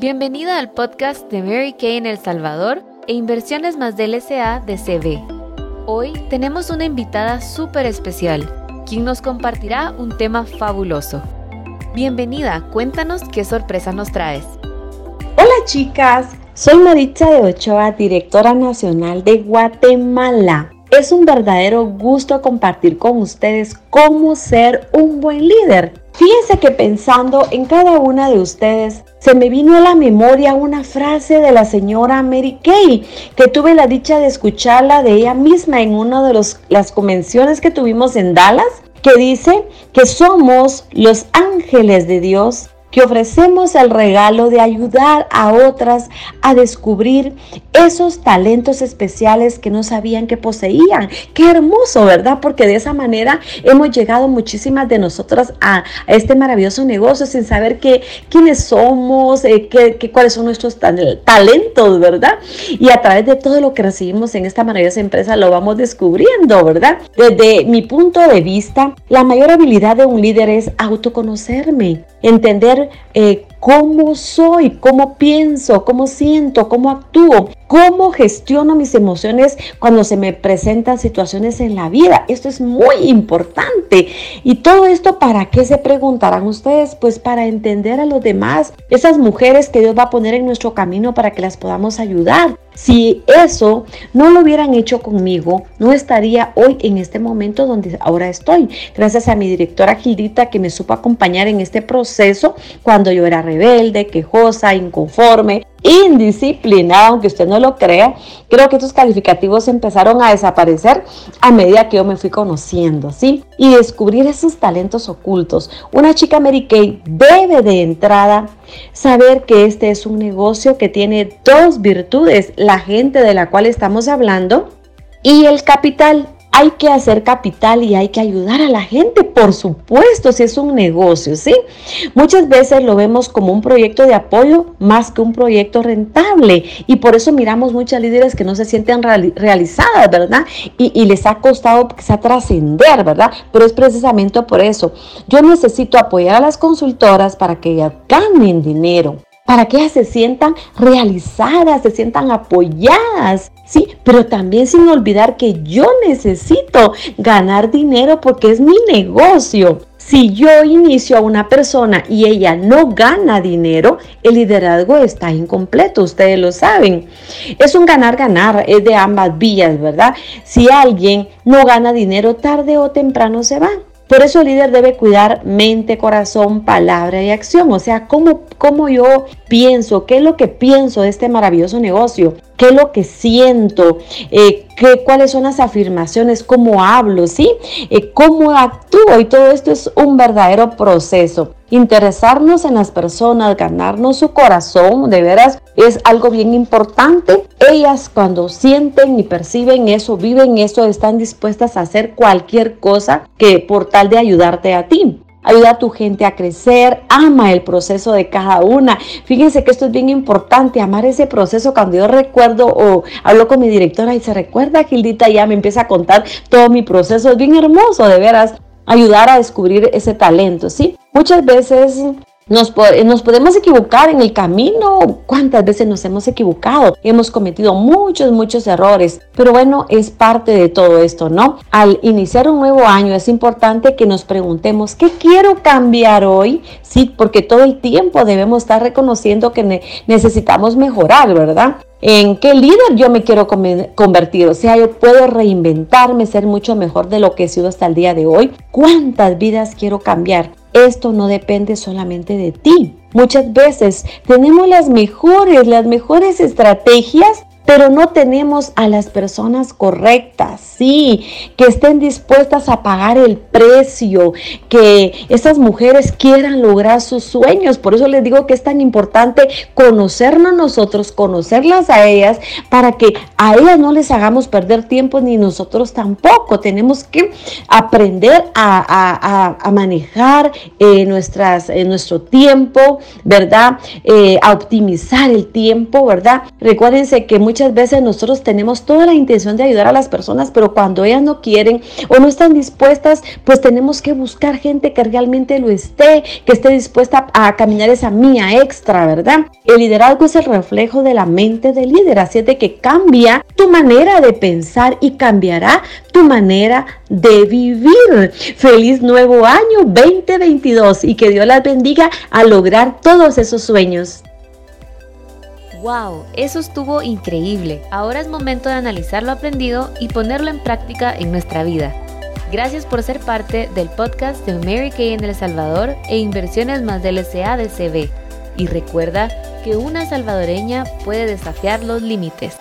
Bienvenida al podcast de Mary Kay en El Salvador e Inversiones más del SA de CB. Hoy tenemos una invitada súper especial, quien nos compartirá un tema fabuloso. Bienvenida, cuéntanos qué sorpresa nos traes. Hola chicas, soy Maritza de Ochoa, directora nacional de Guatemala. Es un verdadero gusto compartir con ustedes cómo ser un buen líder. Fíjense que pensando en cada una de ustedes, se me vino a la memoria una frase de la señora Mary Kay, que tuve la dicha de escucharla de ella misma en una de las convenciones que tuvimos en Dallas, que dice que somos los ángeles de Dios que ofrecemos el regalo de ayudar a otras a descubrir esos talentos especiales que no sabían que poseían. Qué hermoso, ¿verdad? Porque de esa manera hemos llegado muchísimas de nosotras a, este maravilloso negocio sin saber qué, quiénes somos, eh, qué, cuáles son nuestros talentos, ¿verdad? Y a través de todo lo que recibimos en esta maravillosa empresa lo vamos descubriendo, ¿verdad? Desde mi punto de vista, la mayor habilidad de un líder es autoconocerme, entender eh, cómo soy, cómo pienso, cómo siento, cómo actúo, cómo gestiono mis emociones cuando se me presentan situaciones en la vida. Esto es muy importante. Y todo esto para qué se preguntarán ustedes? Pues para entender a los demás, esas mujeres que Dios va a poner en nuestro camino para que las podamos ayudar. Si eso no lo hubieran hecho conmigo, no estaría hoy en este momento donde ahora estoy. Gracias a mi directora Gildita que me supo acompañar en este proceso cuando yo era rebelde, quejosa, inconforme, indisciplinada, aunque usted no lo crea. Creo que estos calificativos empezaron a desaparecer a medida que yo me fui conociendo, ¿sí? Y descubrir esos talentos ocultos. Una chica Mary Kay debe de entrada saber que este es un negocio que tiene dos virtudes, la gente de la cual estamos hablando y el capital hay que hacer capital y hay que ayudar a la gente, por supuesto, si es un negocio, ¿sí? Muchas veces lo vemos como un proyecto de apoyo más que un proyecto rentable y por eso miramos muchas líderes que no se sienten realizadas, ¿verdad? Y, les ha costado quizá trascender, ¿verdad? Pero es precisamente por eso. Yo necesito apoyar a las consultoras para que ganen dinero para que ellas se sientan realizadas, se sientan apoyadas, ¿sí? Pero también sin olvidar que yo necesito ganar dinero porque es mi negocio. Si yo inicio a una persona y ella no gana dinero, el liderazgo está incompleto, ustedes lo saben. Es un ganar-ganar, es de ambas vías, ¿verdad? Si alguien no gana dinero, tarde o temprano se va. Por eso el líder debe cuidar mente, corazón, palabra y acción. O sea, cómo, cómo yo pienso, qué es lo que pienso de este maravilloso negocio, qué es lo que siento, eh, qué, cuáles son las afirmaciones, cómo hablo, ¿sí? Eh, cómo actúo y todo esto es un verdadero proceso. Interesarnos en las personas, ganarnos su corazón, de veras es algo bien importante. Ellas cuando sienten y perciben eso, viven eso, están dispuestas a hacer cualquier cosa que por tal de ayudarte a ti. Ayuda a tu gente a crecer, ama el proceso de cada una. Fíjense que esto es bien importante, amar ese proceso. Cuando yo recuerdo o hablo con mi directora y se recuerda, Gildita ya me empieza a contar todo mi proceso. Es bien hermoso, de veras, ayudar a descubrir ese talento, ¿sí? Muchas veces nos, nos, podemos equivocar en el camino. ¿Cuántas veces nos hemos equivocado? Hemos cometido muchos, muchos errores. Pero bueno, es parte de todo esto, ¿no? Al iniciar un nuevo año es importante que nos preguntemos, ¿qué quiero cambiar hoy? Sí, porque todo el tiempo debemos estar reconociendo que necesitamos mejorar, ¿verdad? en qué líder yo me quiero convertir. O sea, yo puedo reinventarme, ser mucho mejor de lo que he sido hasta el día de hoy. ¿Cuántas vidas quiero cambiar? Esto no depende solamente de ti. Muchas veces tenemos las mejores, las mejores estrategias, pero no tenemos a las personas correctas, sí, que estén dispuestas a pagar el precio, que esas mujeres quieran lograr sus sueños. Por eso les digo que es tan importante conocernos nosotros, conocerlas a ellas, para que a ellas no les hagamos perder tiempo ni nosotros tampoco. Tenemos que aprender a, manejar eh, nuestras, eh, nuestro tiempo, ¿verdad? Eh, a optimizar el tiempo, ¿verdad? Recuérdense que muy muchas veces nosotros tenemos toda la intención de ayudar a las personas, pero cuando ellas no quieren o no están dispuestas, pues tenemos que buscar gente que realmente lo esté, que esté dispuesta a caminar esa mía extra, ¿verdad? El liderazgo es el reflejo de la mente del líder, así es de que cambia tu manera de pensar y cambiará tu manera de vivir. Feliz nuevo año 2022 y que Dios las bendiga a lograr todos esos sueños. ¡Wow! Eso estuvo increíble. Ahora es momento de analizar lo aprendido y ponerlo en práctica en nuestra vida. Gracias por ser parte del podcast de Mary Kay en El Salvador e Inversiones más del SADCB. Y recuerda que una salvadoreña puede desafiar los límites.